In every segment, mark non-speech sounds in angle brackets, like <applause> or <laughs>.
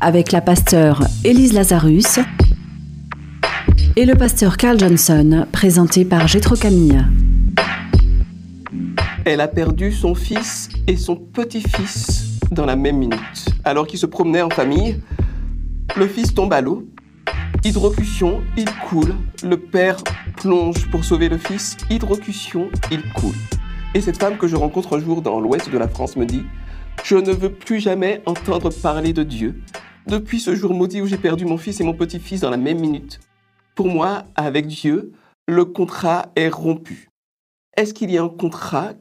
avec la pasteure Élise Lazarus et le pasteur Carl Johnson, présenté par Gétro Camille. Elle a perdu son fils et son petit-fils dans la même minute. Alors qu'ils se promenaient en famille, le fils tombe à l'eau. Hydrocution, il coule. Le père plonge pour sauver le fils. Hydrocution, il coule. Et cette femme que je rencontre un jour dans l'ouest de la France me dit Je ne veux plus jamais entendre parler de Dieu. Depuis ce jour maudit où j'ai perdu mon fils et mon petit-fils dans la même minute. Pour moi, avec Dieu, le contrat est rompu. Est-ce qu'il y a un contrat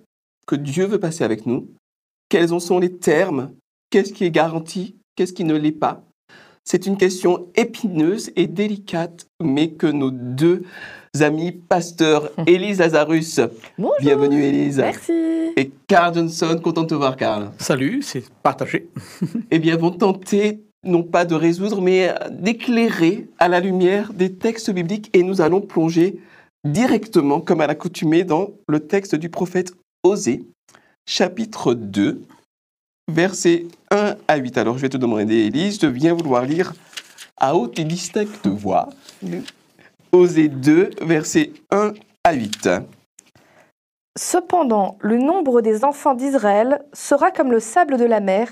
que Dieu veut passer avec nous? Quels en sont les termes? Qu'est-ce qui est garanti? Qu'est-ce qui ne l'est pas? C'est une question épineuse et délicate, mais que nos deux amis pasteurs, <laughs> Élise Lazarus, Bonjour. bienvenue Élise, Merci. et Carl Johnson, content de te voir Carl, Salut, c'est partagé. <laughs> eh bien vont tenter non pas de résoudre, mais d'éclairer à la lumière des textes bibliques et nous allons plonger directement, comme à l'accoutumée, dans le texte du prophète Osée, chapitre 2, versets 1 à 8. Alors je vais te demander, Élise, de bien vouloir lire à haute et distincte voix Osée 2, versets 1 à 8. Cependant, le nombre des enfants d'Israël sera comme le sable de la mer,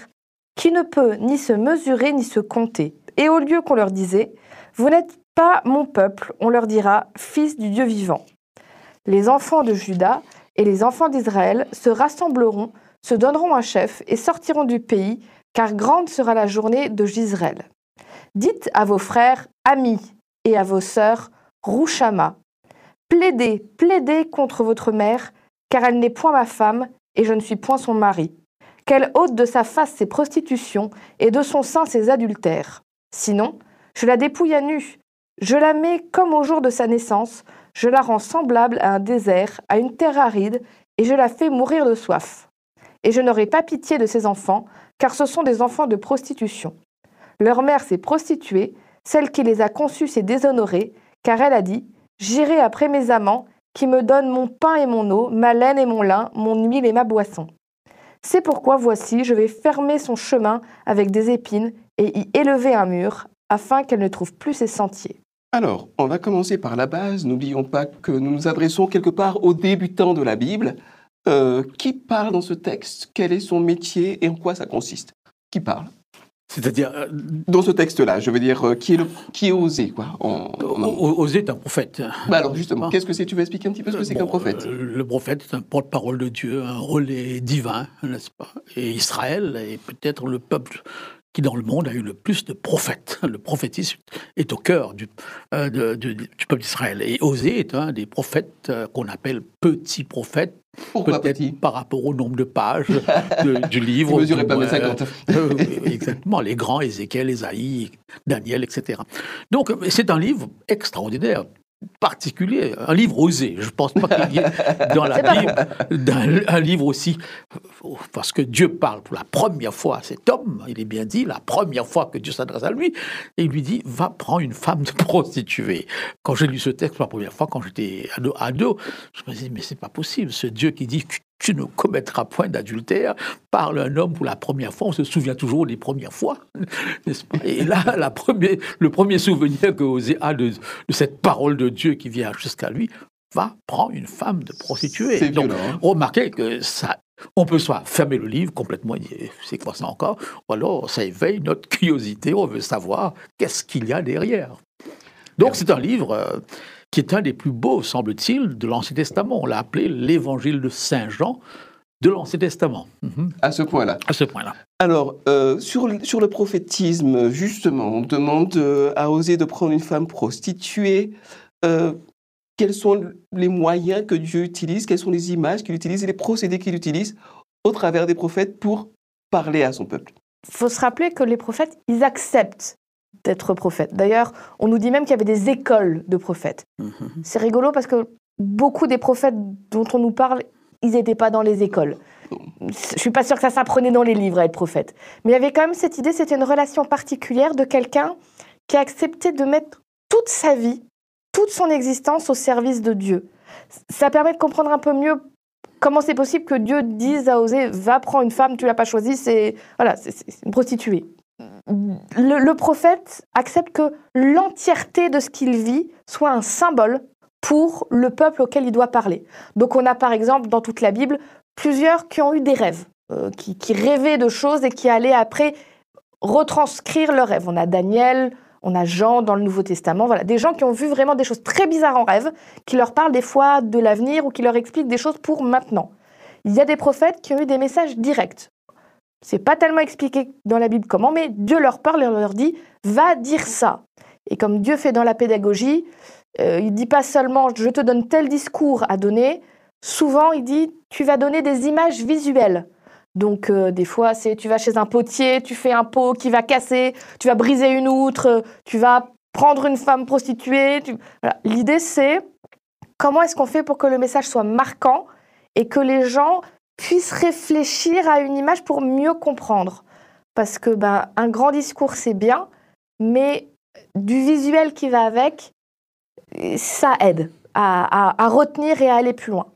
qui ne peut ni se mesurer ni se compter. Et au lieu qu'on leur disait, Vous n'êtes pas mon peuple, on leur dira, Fils du Dieu vivant. Les enfants de Juda et les enfants d'Israël se rassembleront, se donneront un chef et sortiront du pays, car grande sera la journée de Gisraël. Dites à vos frères, amis, et à vos sœurs, Rouchama. Plaidez, plaidez contre votre mère, car elle n'est point ma femme, et je ne suis point son mari. Qu'elle ôte de sa face ses prostitutions, et de son sein ses adultères. Sinon, je la dépouille à nu, je la mets comme au jour de sa naissance, je la rends semblable à un désert, à une terre aride, et je la fais mourir de soif. Et je n'aurai pas pitié de ses enfants, car ce sont des enfants de prostitution. Leur mère s'est prostituée, celle qui les a conçus s'est déshonorée, car elle a dit J'irai après mes amants, qui me donnent mon pain et mon eau, ma laine et mon lin, mon huile et ma boisson. C'est pourquoi, voici, je vais fermer son chemin avec des épines et y élever un mur, afin qu'elle ne trouve plus ses sentiers. Alors, on va commencer par la base. N'oublions pas que nous nous adressons quelque part aux débutants de la Bible. Euh, qui parle dans ce texte? Quel est son métier et en quoi ça consiste? Qui parle? C'est-à-dire, euh, Dans ce texte-là, je veux dire, euh, qui est, le, qui est osé quoi en- en- Osée est un prophète. Bah alors justement, qu'est-ce que c'est Tu veux expliquer un petit peu ce que c'est Bon, qu'un prophète? euh, Le prophète est un porte-parole de Dieu, un relais divin, n'est-ce pas? Et Israël est peut-être le peuple qui, dans le monde, a eu le plus de prophètes. <laughs> Le prophétisme est au cœur du, euh, de- du peuple d'Israël. Et Osée est un des prophètes euh, qu'on appelle petits prophètes, Pourquoi petit? par rapport au nombre de pages de- du <laughs> livre. Il mesurait pas 1m50. euh, <laughs> exactement, les grands, Ézéchiel, Ésaïe, Daniel, etc. Donc, c'est un livre extraordinaire, particulier, un livre osé. Je ne pense pas qu'il y ait dans la <laughs> Bible un livre aussi. Parce que Dieu parle pour la première fois à cet homme, il est bien dit, la première fois que Dieu s'adresse à lui, et il lui dit Va prendre une femme de prostituée. Quand j'ai lu ce texte pour la première fois, quand j'étais ado, ado, je me dis Mais c'est pas possible, ce Dieu qui dit tu ne commettras point d'adultère, parle un homme pour la première fois. On se souvient toujours des premières fois, <laughs> n'est-ce pas? Et là, <laughs> la première, le premier souvenir que Osée a de, de cette parole de Dieu qui vient jusqu'à lui, va prendre une femme de prostituée. C'est Donc, violent. hein. remarquez que ça, on peut soit fermer le livre complètement, c'est quoi ça encore, ou alors ça éveille notre curiosité, on veut savoir qu'est-ce qu'il y a derrière. Donc c'est un livre euh, qui est un des plus beaux, semble-t-il, de l'Ancien Testament. On l'a appelé l'évangile de Saint Jean de l'Ancien Testament, Mhm. À ce point-là. à ce point-là. Alors, euh, sur, le- sur le prophétisme, justement, on demande euh, à Osée de prendre une femme prostituée. Euh, quels sont les moyens que Dieu utilise? Quelles sont les images qu'il utilise et les procédés qu'il utilise au travers des prophètes pour parler à son peuple? Il faut se rappeler que les prophètes, ils acceptent d'être prophète. D'ailleurs, on nous dit même qu'il y avait des écoles de prophètes. Mhm. C'est rigolo parce que beaucoup des prophètes dont on nous parle, ils n'étaient pas dans les écoles. Je suis pas sûre que ça s'apprenait dans les livres à être prophète. Mais il y avait quand même cette idée, c'était une relation particulière de quelqu'un qui a accepté de mettre toute sa vie, toute son existence au service de Dieu. Ça permet de comprendre un peu mieux comment c'est possible que Dieu dise à Osée va prendre une femme, tu l'as pas choisie, c'est voilà, c'est une prostituée. Le, prophète accepte que l'entièreté de ce qu'il vit soit un symbole pour le peuple auquel il doit parler. Donc on a par exemple dans toute la Bible plusieurs qui ont eu des rêves, euh, qui, qui rêvaient de choses et qui allaient après retranscrire leurs rêves. On a Daniel, on a Jean dans le Nouveau Testament, voilà, des gens qui ont vu vraiment des choses très bizarres en rêve, qui leur parlent des fois de l'avenir ou qui leur expliquent des choses pour maintenant. Il y a des prophètes qui ont eu des messages directs. C'est pas tellement expliqué dans la Bible comment, mais Dieu leur parle et leur dit va dire ça. Et comme Dieu fait dans la pédagogie, euh, il dit pas seulement je te donne tel discours à donner. Souvent, il dit tu vas donner des images visuelles. Donc euh, des fois, c'est tu vas chez un potier, tu fais un pot qui va casser, tu vas briser une outre, tu vas prendre une femme prostituée. L'idée, c'est comment est-ce qu'on fait pour que le message soit marquant et que les gens puissent réfléchir à une image pour mieux comprendre. Parce que ben, un grand discours, c'est bien, mais du visuel qui va avec, ça aide à, à- à retenir et à aller plus loin.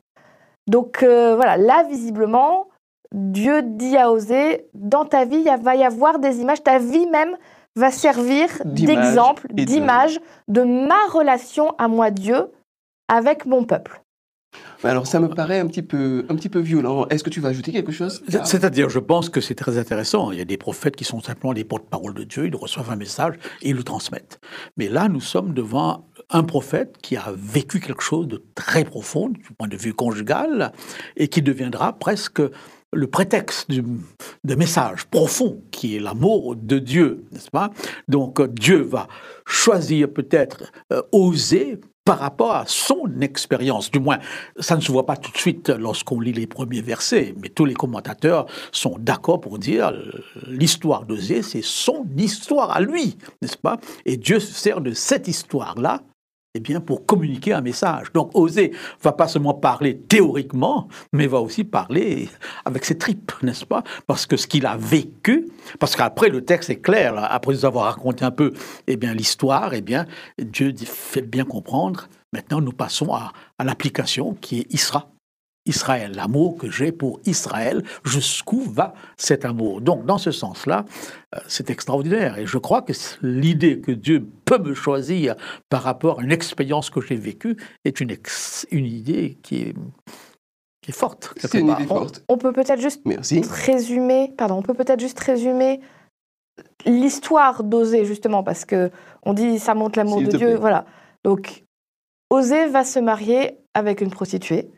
Donc euh, voilà, là, visiblement, Dieu dit à Osée, dans ta vie, il va y avoir des images, ta vie même va servir d'exemple, de- d'image de ma relation à moi, Dieu, avec mon peuple. Alors ça me paraît un petit peu, un petit peu violent. Est-ce que tu vas ajouter quelque chose? C'est- C'est-à-dire, je pense que c'est très intéressant. Il y a des prophètes qui sont simplement les porte-parole de Dieu, ils reçoivent un message et ils le transmettent. Mais là, nous sommes devant un prophète qui a vécu quelque chose de très profond du point de vue conjugal et qui deviendra presque le prétexte de message profond qui est l'amour de Dieu, n'est-ce pas? Donc Dieu va choisir peut-être, euh, oser par rapport à son expérience. Du moins, ça ne se voit pas tout de suite lorsqu'on lit les premiers versets, mais tous les commentateurs sont d'accord pour dire l'histoire d'Osée, c'est son histoire à lui, n'est-ce pas? Et Dieu se sert de cette histoire-là eh bien, pour communiquer un message. Donc, Osée va pas seulement parler théoriquement, mais va aussi parler avec ses tripes, n'est-ce pas? Parce que ce qu'il a vécu, parce qu'après le texte est clair, après nous avoir raconté un peu, eh bien, l'histoire, eh bien, Dieu faites bien comprendre. Maintenant, nous passons à, à l'application qui est Isra. Israël, l'amour que j'ai pour Israël, jusqu'où va cet amour Donc, dans ce sens-là, euh, c'est extraordinaire. Et je crois que l'idée que Dieu peut me choisir par rapport à une expérience que j'ai vécue est une, ex- une idée qui est, qui est forte. quelque C'est une part. idée forte. On peut peut-être juste Merci. résumer, pardon, on peut peut-être juste résumer l'histoire d'Osée justement parce que on dit ça montre l'amour de Dieu, plaît. voilà. Donc Osée va se marier avec une prostituée,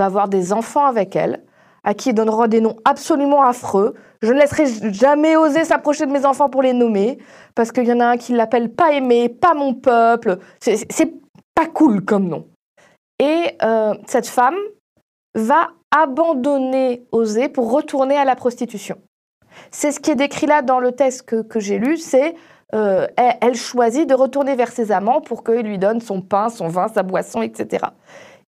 va avoir des enfants avec elle, à qui il donnera des noms absolument affreux. Je ne laisserai jamais oser s'approcher de mes enfants pour les nommer parce qu'il y en a un qui l'appelle pas aimé, pas mon peuple. C'est- pas cool comme nom. Et euh, cette femme va abandonner Osée pour retourner à la prostitution. C'est ce qui est décrit là dans le texte que, que j'ai lu, c'est euh, elle, elle choisit de retourner vers ses amants pour qu'ils lui donnent son pain, son vin, sa boisson, etc.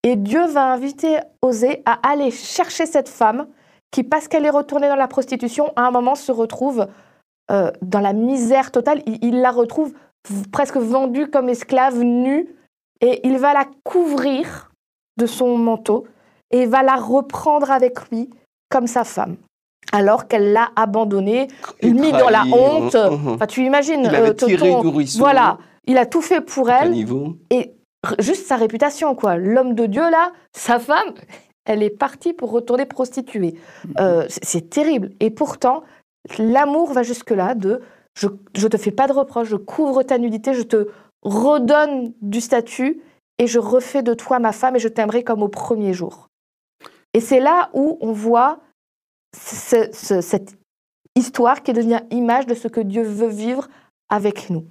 Et Dieu va inviter Osée à aller chercher cette femme qui, parce qu'elle est retournée dans la prostitution, à un moment se retrouve euh, dans la misère totale. Il, il la retrouve presque vendue comme esclave, nue, et il va la couvrir de son manteau et va la reprendre avec lui comme sa femme, alors qu'elle l'a abandonnée, Et mis dans la honte. mhm, mhm. Enfin, tu imagines, Il avait euh, tiré voilà, il a tout fait pour elle et juste sa réputation, quoi. L'homme de Dieu, là, sa femme, elle est partie pour retourner prostituée. Euh, c'est- c'est terrible. Et pourtant, l'amour va jusque-là de je, je te fais pas de reproche, je couvre ta nudité, je te redonne du statut et je refais de toi ma femme et je t'aimerai comme au premier jour. Et c'est là où on voit ce- ce- cette histoire qui devient image de ce que Dieu veut vivre avec nous.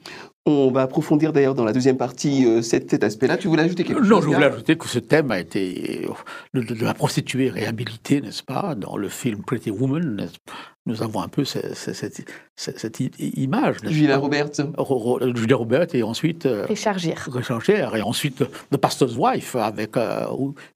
On va approfondir d'ailleurs dans la deuxième partie euh, cet, cet aspect-là. Tu voulais ajouter quelque chose Non, je voulais ajouter que ce thème a été euh, de, de la prostituée réhabilitée, n'est-ce pas, dans le film Pretty Woman. Nous avons un peu ce- ce- cette, cette- cette i- image. Julia Roberts. Ro- Ro- Julia Roberts et ensuite euh, Richard Gere. Richard Gere, et ensuite euh, The Pastor's Wife avec euh,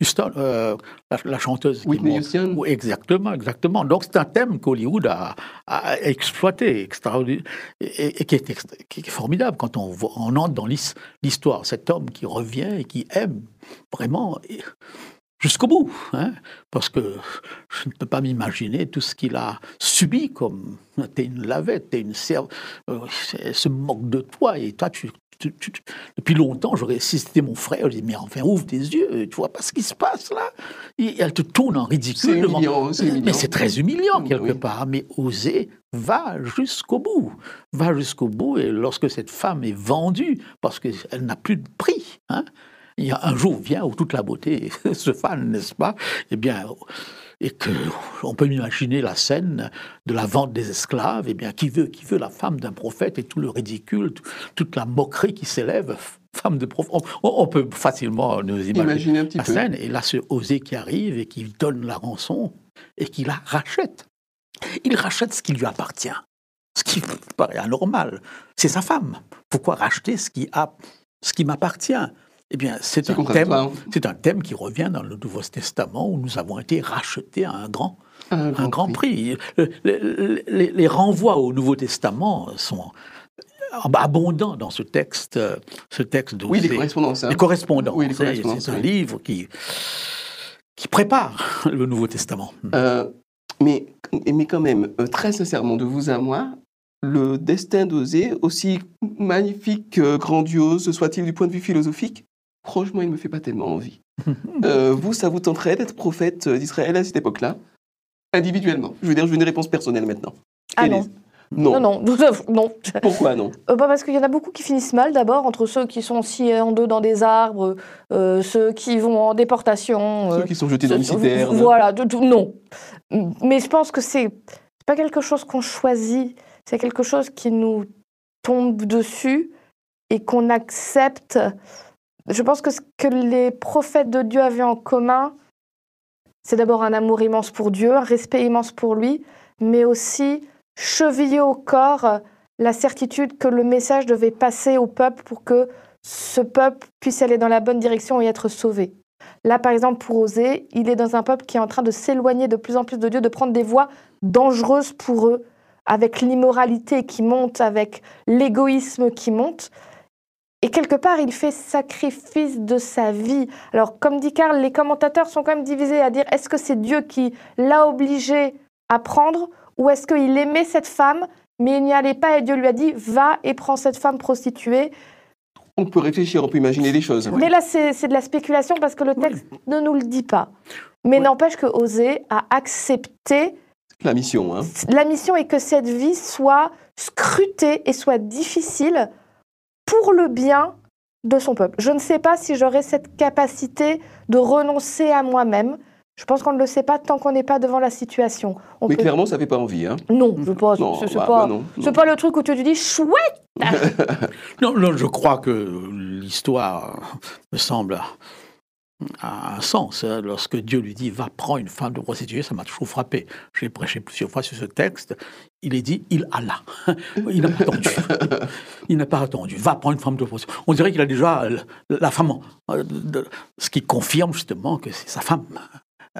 Houston, euh, la, la chanteuse. qui Whitney monte. Houston. Oui, exactement, exactement. Donc c'est un thème qu'Hollywood a, a exploité extraordinaire, et, et qui, est extra- qui est formidable quand on, entre dans l'his- l'histoire. Cet homme qui revient et qui aime vraiment jusqu'au bout. hein. parce que je ne peux pas m'imaginer tout ce qu'il a subi comme t'es une lavette, t'es une serve, euh, elle se moque de toi et toi tu... tu- tu- tu- depuis longtemps, j'aurais, si c'était mon frère, je dis mais enfin ouvre tes yeux, tu vois pas ce qui se passe là. Et elle te tourne en ridicule. Humiliant. Mais c'est très humiliant quelque Oui. part. Mais oser va jusqu'au bout, va jusqu'au bout. Et lorsque cette femme est vendue parce qu'elle n'a plus de prix, hein, il y a un jour vient où toute la beauté <laughs> se fane, n'est-ce pas? Eh bien, et que on peut imaginer la scène de la vente des esclaves. Eh bien, qui veut, qui veut la femme d'un prophète et tout le ridicule, tout- toute la moquerie qui s'élève. <laughs> Femme de prophète, on, on peut facilement nous imaginer Imaginez un petit la peu. scène. Et là, ce Osée qui arrive et qui donne la rançon et qui la rachète. Il rachète ce qui lui appartient. Ce qui <laughs> paraît anormal. C'est sa femme. Pourquoi racheter ce qui, a, ce qui m'appartient? Eh bien, c'est C'est un, thème, contradictoire. c'est un thème qui revient dans le Nouveau Testament où nous avons été rachetés à un grand, Un un grand prix. Le- le- les, les renvois au Nouveau Testament sont abondants dans ce texte, ce texte Oui, les correspondances. hein. Les correspondances. Oui, les hein, c'est- correspondances, C'est un livre qui, qui prépare <laughs> le Nouveau Testament. Euh, mais, mais quand même, euh, très sincèrement, de vous à moi, le destin d'Osée, aussi magnifique, grandiose soit-il du point de vue philosophique, franchement, il ne me fait pas tellement envie. <laughs> Euh, vous, ça vous tenterait d'être prophète d'Israël à cette époque-là? Individuellement. Je veux dire, je veux une réponse personnelle maintenant. Ah Élise. non. Non. Non, non, non. Pourquoi non? Euh, bah, parce qu'il y en a beaucoup qui finissent mal d'abord, entre ceux qui sont sciés en deux dans des arbres, euh, ceux qui vont en déportation. euh, Ceux qui sont jetés dans une citerne. Voilà, de tout, non. Mais je pense que c'est c'est pas quelque chose qu'on choisit, c'est quelque chose qui nous tombe dessus et qu'on accepte. Je pense que ce que les prophètes de Dieu avaient en commun, c'est d'abord un amour immense pour Dieu, un respect immense pour lui, mais aussi cheviller au corps la certitude que le message devait passer au peuple pour que ce peuple puisse aller dans la bonne direction et être sauvé. Là, par exemple, pour Osée, il est dans un peuple qui est en train de s'éloigner de plus en plus de Dieu, de prendre des voies dangereuses pour eux, avec l'immoralité qui monte, avec l'égoïsme qui monte. Et quelque part, il fait sacrifice de sa vie. Alors, comme dit Karl, les commentateurs sont quand même divisés à dire est-ce que c'est Dieu qui l'a obligé à prendre ou est-ce qu'il aimait cette femme, mais il n'y allait pas et Dieu lui a dit va et prends cette femme prostituée On peut réfléchir, on peut imaginer des choses. mais là, c'est de la spéculation parce que le texte ne nous le dit pas. Mais Oui. n'empêche que Osée a accepté La mission, hein. la mission et que cette vie soit scrutée et soit difficile pour le bien de son peuple. Je ne sais pas si j'aurai cette capacité de renoncer à moi-même. Je pense qu'on ne le sait pas tant qu'on n'est pas devant la situation. On Mais peut- clairement, ça fait pas envie, hein. Non, je pense. Non, c'est c'est bah, pas, bah pas le truc où tu te dis chouette. <laughs> <laughs> Non, non, je crois que l'histoire me semble a un sens. hein. Lorsque Dieu lui dit va prendre une femme de prostituée, ça m'a toujours frappé. J'ai prêché plusieurs fois sur ce texte. Il est dit il alla. Il n'a pas attendu. Il n'a pas attendu. Va prendre une femme de prostituée. On dirait qu'il a déjà la femme. Ce qui confirme justement que c'est sa femme.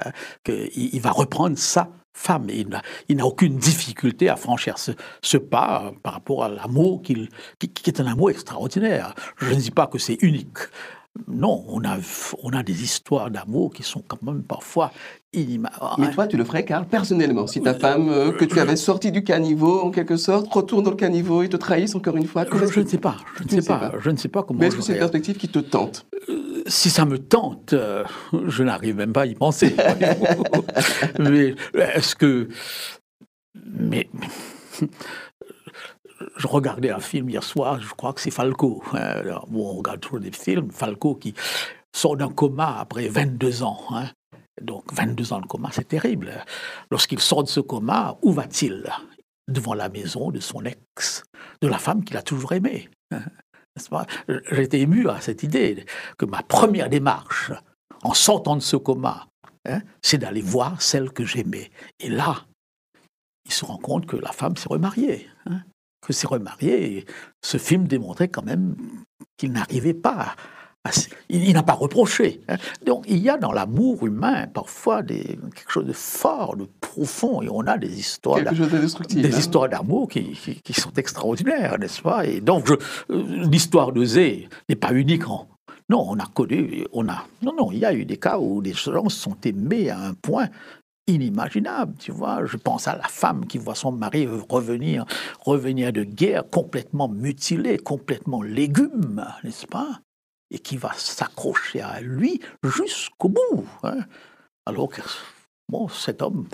euh, Qu'il il va reprendre sa femme. Il n'a- aucune difficulté à franchir ce, pas euh, par rapport à l'amour qu'il- qui, qui est un amour extraordinaire. Je ne dis pas que c'est unique. Non, on a, on a des histoires d'amour qui sont quand même parfois inimaginables. Mais toi, tu le ferais, Karl, personnellement, si ta femme, euh, que tu avais sorti du caniveau, en quelque sorte, retourne dans le caniveau et te trahisse encore une fois. Je, ne sais pas, je ne sais pas, pas. je ne sais pas comment. Mais est-ce que c'est une perspective qui te tente? Si ça me tente, euh, je n'arrive même pas à y penser. <laughs> mais est-ce que. Mais. Je regardais un film hier soir, je crois que c'est Falco. hein. Bon, on regarde toujours des films. Falco qui sort d'un coma après 22 ans. hein. Donc 22 ans de coma, c'est terrible. Lorsqu'il sort de ce coma, où va-t-il? Devant la maison de son ex, de la femme qu'il a toujours aimée. J'ai été ému à cette idée que ma première démarche, en sortant de ce coma, hein, c'est d'aller voir celle que j'aimais. Et là, il se rend compte que la femme s'est remariée. Que s'est remariée. Et ce film démontrait quand même qu'il n'arrivait pas il, n'a pas reproché. Hein. Donc il y a dans l'amour humain parfois des, quelque chose de fort, de profond, et on a des histoires, des hein. histoires d'amour qui, sont extraordinaires, n'est-ce pas? Et donc euh, l'histoire de Zé n'est pas unique en, non, on a connu, on a, non, non, il y a eu des cas où des gens sont aimés à un point inimaginable, tu vois. Je pense à la femme qui voit son mari revenir, revenir de guerre complètement mutilé, complètement légume, n'est-ce pas? Et qui va s'accrocher à lui jusqu'au bout. Hein. Alors que, bon, cet homme...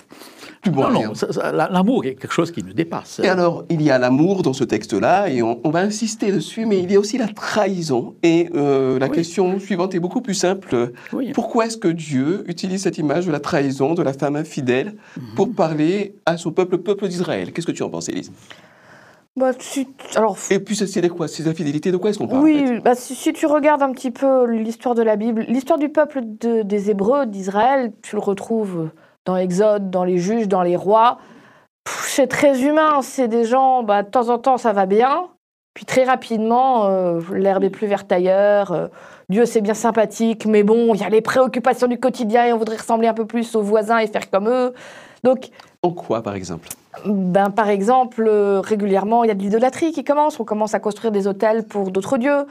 Bon, l'amour est quelque chose qui nous dépasse. Et alors, il y a l'amour dans ce texte-là, et on, va insister dessus, mais il y a aussi la trahison. Et euh, la question suivante est beaucoup plus simple. Pourquoi est-ce que Dieu utilise cette image de la trahison, de la femme infidèle, mhm. pour parler à son peuple, le peuple d'Israël? Qu'est-ce que tu en penses, Élise? Bah, alors... Et puis c'est quoi? Ces infidélités, de quoi est-ce qu'on parle Oui, bah, si, tu regardes un petit peu l'histoire de la Bible, l'histoire du peuple des Hébreux, d'Israël, tu le retrouves dans Exode, dans les juges, dans les rois. C'est très humain, c'est des gens, bah, de temps en temps ça va bien, puis très rapidement, euh, l'herbe est plus verte ailleurs, euh, Dieu c'est bien sympathique, mais bon, il y a les préoccupations du quotidien et on voudrait ressembler un peu plus aux voisins et faire comme eux. Donc, en quoi, par exemple? Ben, Par exemple, euh, régulièrement, il y a de l'idolâtrie qui commence. On commence à construire des hôtels pour d'autres dieux.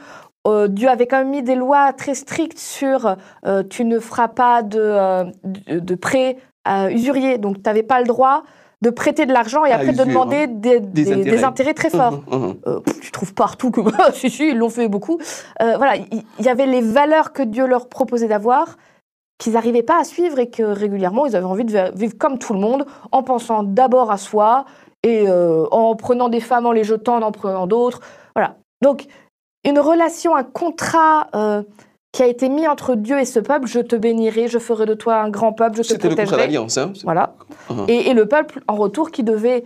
Euh, Dieu avait quand même mis des lois très strictes sur euh, tu ne feras pas de, de, prêt à usurier. Donc, tu n'avais pas le droit de prêter de l'argent et après de demander des, des, intérêts. très forts. Mmh, mmh, mmh. tu trouves partout que <laughs> si, si, ils l'ont fait beaucoup. voilà, il y, avait les valeurs que Dieu leur proposait d'avoir qu'ils n'arrivaient pas à suivre et que régulièrement ils avaient envie de vivre comme tout le monde en pensant d'abord à soi et euh, en prenant des femmes, en les jetant, en en prenant d'autres. Voilà. Donc une relation, un contrat euh, qui a été mis entre Dieu et ce peuple, je te bénirai, je ferai de toi un grand peuple, je te protégerai. C'était le contrat d'alliance. Hein voilà. Uh-huh. et, et, le peuple, en retour, qui devait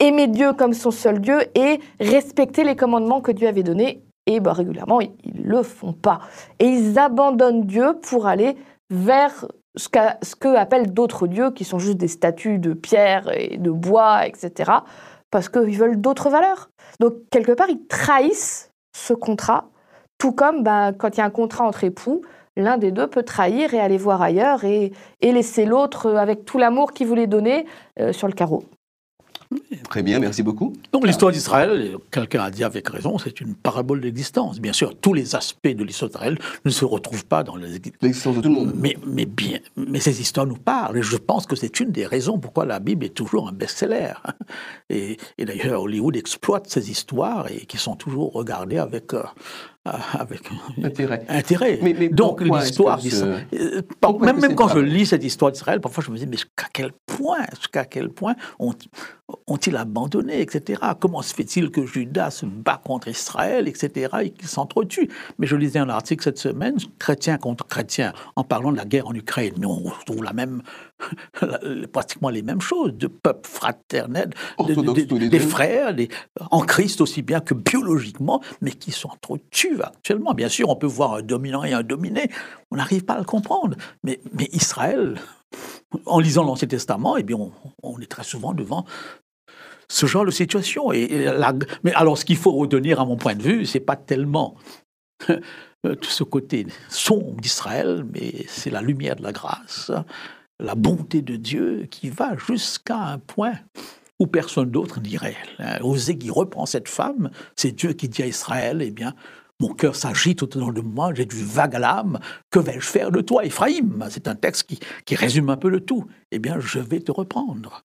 aimer Dieu comme son seul Dieu et respecter les commandements que Dieu avait donnés. Et bah, régulièrement, ils ne le font pas. Et ils abandonnent Dieu pour aller vers ce, que appellent d'autres dieux, qui sont juste des statues de pierre et de bois, etc., parce qu'ils veulent d'autres valeurs. Donc, quelque part, ils trahissent ce contrat, tout comme bah, quand il y a un contrat entre époux, l'un des deux peut trahir et aller voir ailleurs et, laisser l'autre avec tout l'amour qu'il voulait donner euh, sur le carreau. Très bien, merci beaucoup. Donc l'histoire d'Israël, quelqu'un a dit avec raison, c'est une parabole d'existence. Bien sûr, tous les aspects de l'histoire d'Israël ne se retrouvent pas dans l'existence de tout le monde. Mais, mais, bien, mais ces histoires nous parlent et je pense que c'est une des raisons pourquoi la Bible est toujours un best-seller. <laughs> Et, et d'ailleurs, Hollywood exploite ces histoires et qui sont toujours regardées avec, euh, avec intérêt. intérêt. Mais, Donc l'histoire d'Israël. Euh, même, même quand je lis cette histoire d'Israël, parfois je me dis mais jusqu'à quel point, jusqu'à quel point ont-ils abandonné, etc. Comment se fait-il que Judas se bat contre Israël, etc. et qu'ils s'entretuent Mais je lisais un article cette semaine, chrétien contre chrétien, en parlant de la guerre en Ukraine. Mais on retrouve la même, <laughs> pratiquement les mêmes choses, de peuples fraternels, des frères, en Christ aussi bien que biologiquement, mais qui s'entretuent actuellement. Bien sûr, on peut voir un dominant et un dominé, on n'arrive pas à le comprendre. Mais, mais Israël, en lisant l'Ancien Testament, eh bien, on, est très souvent devant ce genre de situation. Et, mais alors, ce qu'il faut retenir, à mon point de vue, c'est pas tellement tout ce côté sombre d'Israël, mais c'est la lumière de la grâce, la bonté de Dieu qui va jusqu'à un point où personne d'autre n'irait. Osée qui reprend cette femme, c'est Dieu qui dit à Israël, eh bien, mon cœur s'agite autour de moi, j'ai du vague à l'âme. Que vais-je faire de toi, Ephraïm C'est un texte qui, résume un peu le tout. Eh bien, je vais te reprendre.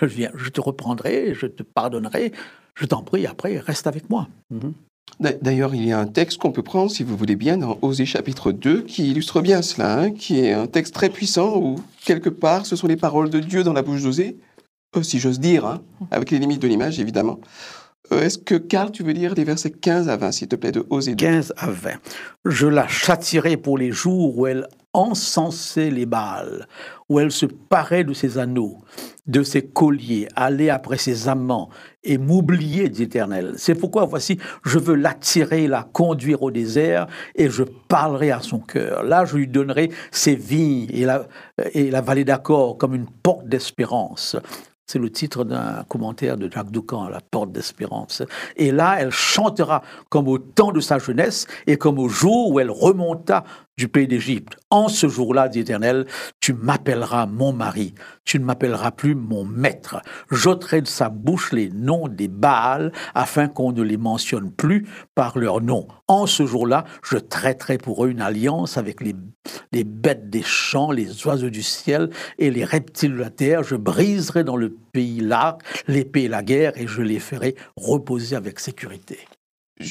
Je, viens, je te reprendrai, je te pardonnerai. Je t'en prie, après, reste avec moi. Mhm. D'ailleurs, il y a un texte qu'on peut prendre, si vous voulez bien, dans Osée chapitre 2, qui illustre bien cela, hein, qui est un texte très puissant où, quelque part, ce sont les paroles de Dieu dans la bouche d'Osée, euh, si j'ose dire, hein, avec les limites de l'image, évidemment. Euh, est-ce que, Karl, tu veux lire les versets 15 à 20, s'il te plaît, de Osée 15 à 20. Je la châtirai pour les jours où elle encensait les Baals, où elle se parait de ses anneaux, de ses colliers, allait après ses amants et m'oublier d'Éternel. C'est pourquoi, voici, je veux l'attirer, la conduire au désert, et je parlerai à son cœur. Là, je lui donnerai ses vignes et la, et la vallée d'accord comme une porte d'espérance. C'est le titre d'un commentaire de Jacques Doucan, La Porte d'Espérance. Et là, elle chantera comme au temps de sa jeunesse et comme au jour où elle remonta du pays d'Égypte. En ce jour-là, dit l'Éternel, tu m'appelleras mon mari, tu ne m'appelleras plus mon maître. J'ôterai de sa bouche les noms des Baals afin qu'on ne les mentionne plus par leur nom. En ce jour-là, je traiterai pour eux une alliance avec les, les bêtes des champs, les oiseaux du ciel et les reptiles de la terre. Je briserai dans le pays l'arc, l'épée et la guerre et je les ferai reposer avec sécurité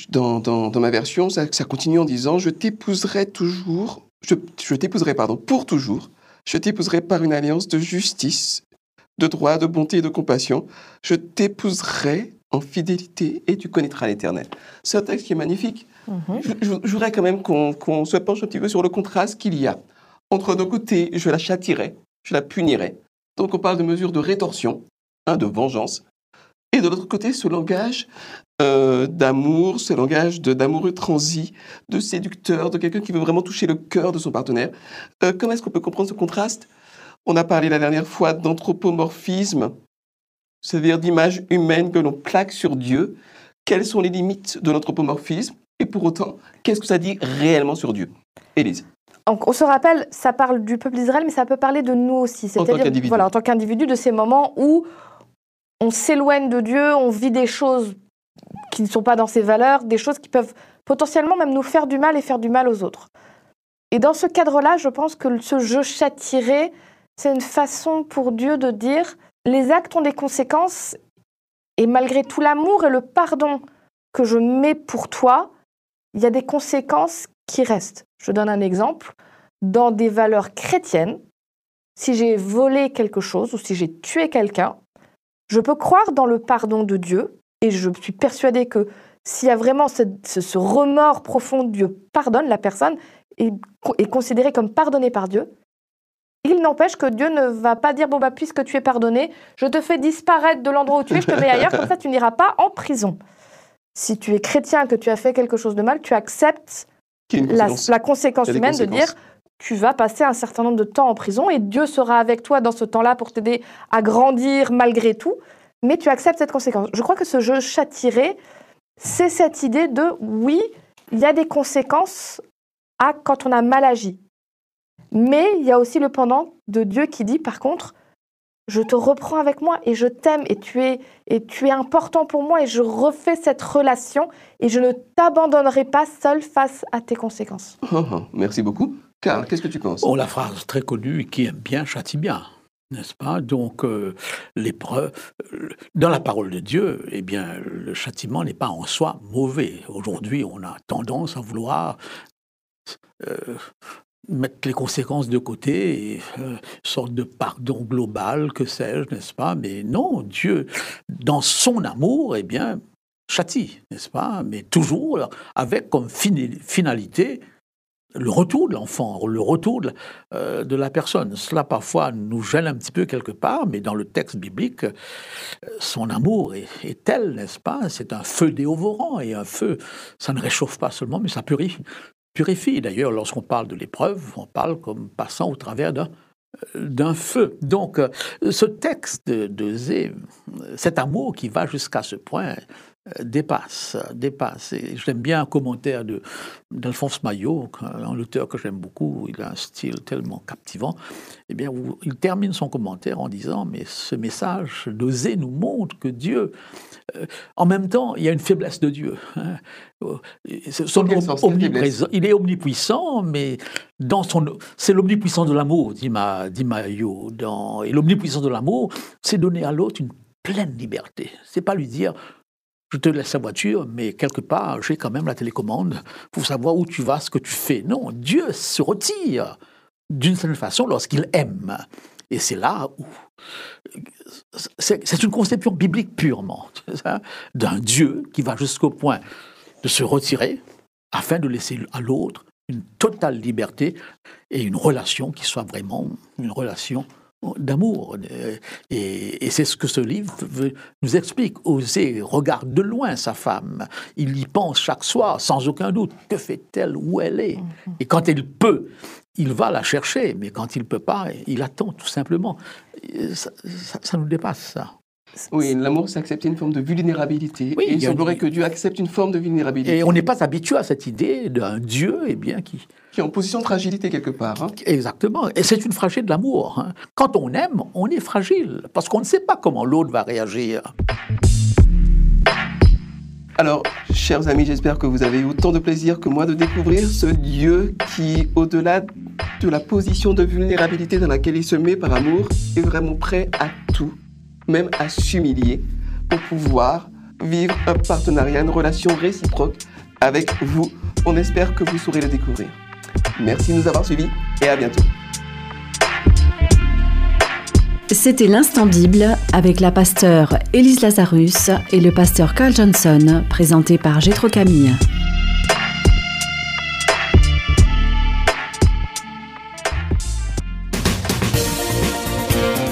dans, dans, ma version, ça, ça, continue en disant Je t'épouserai toujours, je, je t'épouserai, pardon, pour toujours, je t'épouserai par une alliance de justice, de droit, de bonté et de compassion. Je t'épouserai en fidélité et tu connaîtras l'éternel. C'est un texte qui est magnifique. Mhm. je, voudrais quand même qu'on, se penche un petit peu sur le contraste qu'il y a. Entre nos côtés, je la châtirai, je la punirai. Donc on parle de mesures de rétorsion, hein, de vengeance. Et de l'autre côté, ce langage euh, d'amour, ce langage d'amoureux transi, de séducteur, de quelqu'un qui veut vraiment toucher le cœur de son partenaire. Euh, comment est-ce qu'on peut comprendre ce contraste? On a parlé la dernière fois d'anthropomorphisme, c'est-à-dire d'image humaine que l'on plaque sur Dieu. Quelles sont les limites de l'anthropomorphisme? Et pour autant, qu'est-ce que ça dit réellement sur Dieu? Élise on se rappelle, ça parle du peuple d'Israël, mais ça peut parler de nous aussi. C'est-à-dire, voilà, en tant qu'individu, de ces moments où on s'éloigne de Dieu, on vit des choses qui ne sont pas dans ses valeurs, des choses qui peuvent potentiellement même nous faire du mal et faire du mal aux autres. Et dans ce cadre-là, je pense que ce je châtirai, c'est une façon pour Dieu de dire les actes ont des conséquences et malgré tout l'amour et le pardon que je mets pour toi, il y a des conséquences qui restent. Je donne un exemple. Dans des valeurs chrétiennes, si j'ai volé quelque chose ou si j'ai tué quelqu'un, je peux croire dans le pardon de Dieu, et je suis persuadée que s'il y a vraiment ce, remords profond, Dieu pardonne la personne et est considérée comme pardonnée par Dieu. Il n'empêche que Dieu ne va pas dire bon bah puisque tu es pardonné, je te fais disparaître de l'endroit où tu es, je te mets ailleurs, comme ça tu n'iras pas en prison. Si tu es chrétien, que tu as fait quelque chose de mal, tu acceptes la, la, conséquence humaine de dire tu vas passer un certain nombre de temps en prison et Dieu sera avec toi dans ce temps-là pour t'aider à grandir malgré tout, mais tu acceptes cette conséquence. Je crois que ce jeu châtirait, c'est cette idée de oui, il y a des conséquences à quand on a mal agi. Mais il y a aussi le pendant de Dieu qui dit par contre, je te reprends avec moi et je t'aime et tu es et tu es important pour moi et je refais cette relation et je ne t'abandonnerai pas seul face à tes conséquences. <laughs> Merci beaucoup. Karl, qu'est-ce que tu penses? Oh, la phrase très connue qui aime bien châtie bien. N'est-ce pas? Donc, euh, l'épreuve, euh, dans la parole de Dieu, eh bien, le châtiment n'est pas en soi mauvais. Aujourd'hui, on a tendance à vouloir euh, mettre les conséquences de côté, et, sorte de pardon global, que sais-je, n'est-ce pas? Mais non, Dieu, dans son amour, eh bien, châtie, n'est-ce pas? Mais toujours avec comme finalité le retour de l'enfant, le retour euh, de, la personne. Cela parfois nous gêne un petit peu quelque part, mais dans le texte biblique, son amour est, tel, n'est-ce pas? C'est un feu dévorant et un feu, ça ne réchauffe pas seulement, mais ça purifie. purifie. D'ailleurs, lorsqu'on parle de l'épreuve, on parle comme passant au travers d'un d'un feu. Donc, euh, ce texte de Zé, cet amour qui va jusqu'à ce point, dépasse, dépasse. Et j'aime bien un commentaire de d'Alphonse Maillot, un auteur que j'aime beaucoup. Il a un style tellement captivant. Eh bien, il termine son commentaire en disant mais ce message d'oser nous montre que Dieu, euh, en même temps, il y a une faiblesse de Dieu. Hein. Son il est omnipuissant, mais dans son, c'est l'omnipuissance de l'amour, dit, dit Maillot. Dans, et l'omnipuissance de l'amour, c'est donner à l'autre une pleine liberté. C'est pas lui dire je te laisse la voiture, mais quelque part, j'ai quand même la télécommande pour savoir où tu vas, ce que tu fais. Non, Dieu se retire d'une certaine façon lorsqu'il aime. Et c'est là où c'est une conception biblique purement, d'un Dieu qui va jusqu'au point de se retirer afin de laisser à l'autre une totale liberté et une relation qui soit vraiment une relation d'amour. Et, c'est ce que ce livre nous explique. Oser regarde de loin sa femme. Il y pense chaque soir, sans aucun doute. Que fait-elle? Où elle est? Mhm. Et quand elle peut, il va la chercher. Mais quand il ne peut pas, il attend tout simplement. Ça, ça nous dépasse, ça. Oui, l'amour, c'est accepter une forme de vulnérabilité. Oui, et il semblerait que Dieu accepte une forme de vulnérabilité. Et on n'est pas habitué à cette idée d'un Dieu eh bien, qui... Qui est en position de fragilité quelque part. Hein. Exactement. Et c'est une fragilité de l'amour. Hein. Quand on aime, on est fragile, parce qu'on ne sait pas comment l'autre va réagir. Alors, chers amis, j'espère que vous avez eu autant de plaisir que moi de découvrir ce Dieu qui, au-delà de la position de vulnérabilité dans laquelle il se met par amour, est vraiment prêt à tout même à s'humilier pour pouvoir vivre un partenariat, une relation réciproque avec vous. On espère que vous saurez le découvrir. Merci de nous avoir suivis et à bientôt. C'était l'instant Bible avec la pasteur Elise Lazarus et le pasteur Carl Johnson, présenté par Gétro Camille.